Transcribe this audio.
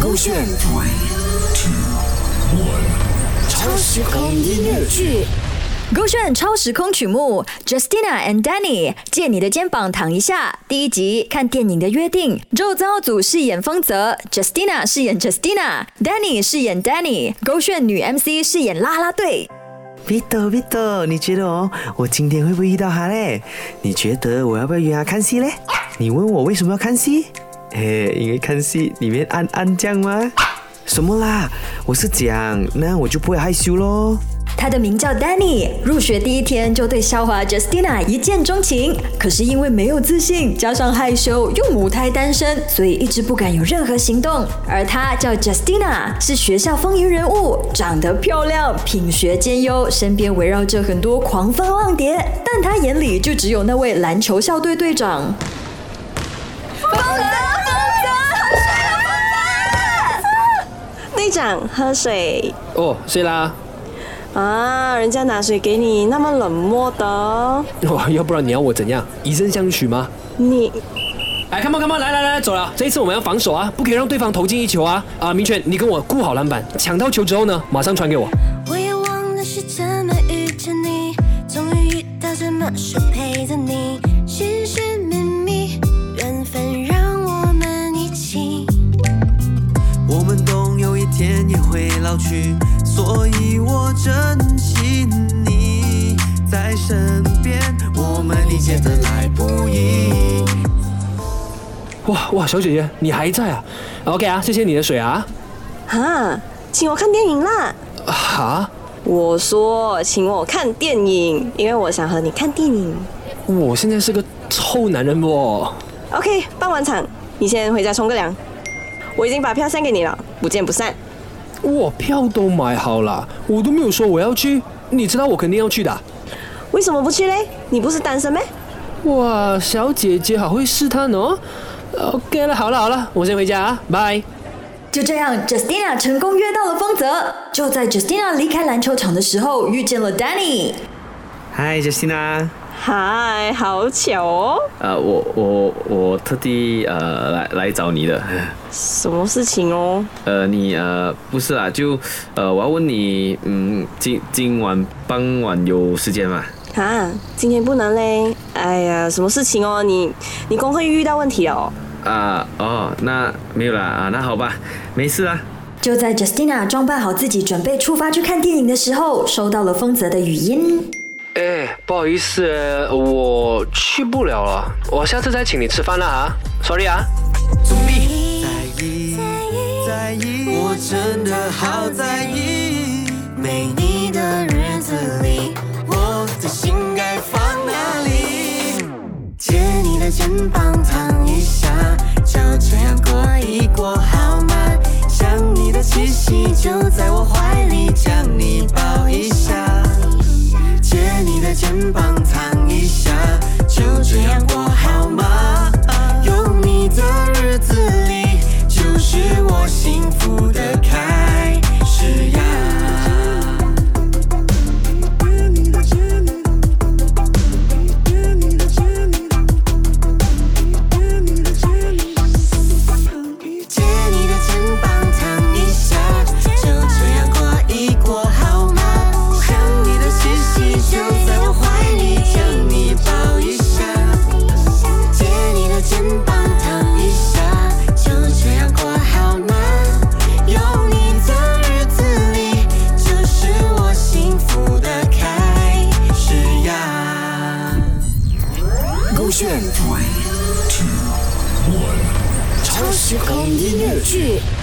勾选 three two one 超时空音乐剧。勾选超时空曲目，Justina and Danny 借你的肩膀躺一下。第一集看电影的约定，周遭组饰演丰泽，Justina 饰演 Justina，Danny 饰演 Danny，勾选女 MC 饰演啦啦队。Vito Vito，你觉得哦，我今天会不会遇到他嘞？你觉得我要不要约他看戏嘞？你问我为什么要看戏？嘿，因为看戏里面暗暗这样吗？什么啦？我是讲，那我就不会害羞喽。他的名叫 Danny，入学第一天就对校花 Justina 一见钟情，可是因为没有自信，加上害羞又母胎单身，所以一直不敢有任何行动。而他叫 Justina，是学校风云人物，长得漂亮，品学兼优，身边围绕着很多狂风浪蝶，但她眼里就只有那位篮球校队队长。队长，喝水哦，谢啦。啊！人家拿水给你，那么冷漠的，哇，要不然你要我怎样？以身相许吗？你哎，come on come on，来来来，走了。这一次我们要防守啊，不可以让对方投进一球啊！啊，明权，你跟我顾好篮板，抢到球之后呢，马上传给我。我也忘了是怎么遇见你，终于遇到这么适配的你，老去，所以我珍惜你在身边，我们理解的来不易。哇哇，小姐姐，你还在啊？OK 啊，谢谢你的水啊。啊，请我看电影啦！哈，我说，请我看电影，因为我想和你看电影。我现在是个臭男人不？OK，办完场，你先回家冲个凉。我已经把票献给你了，不见不散。我票都买好了，我都没有说我要去，你知道我肯定要去的啊。为什么不去嘞？你不是单身咩？哇，小姐姐好会试探哦。OK 了，好了好了，我先回家啊，拜。就这样，Justina 成功约到了丰泽。就在 Justina 离开篮球场的时候，遇见了 Danny。嗨，Justina。嗨，好巧哦！呃，我我我特地呃来来找你的。什么事情哦？呃，你呃不是啊，就呃我要问你，嗯，今今晚傍晚有时间吗？啊，今天不能嘞。哎呀，什么事情哦？你你工会遇到问题哦？啊哦，那没有啦啊，那好吧，没事啦。就在 Justina 装扮好自己，准备出发去看电影的时候，收到了丰泽的语音。哎，不好意思，我去不了了，我下次再请你吃饭了啊，sorry 啊。阻力在意，在意，我真的好在意。没你的日子里，我的心该放哪里？借你的肩膀勾选 three two one 超时空音乐剧。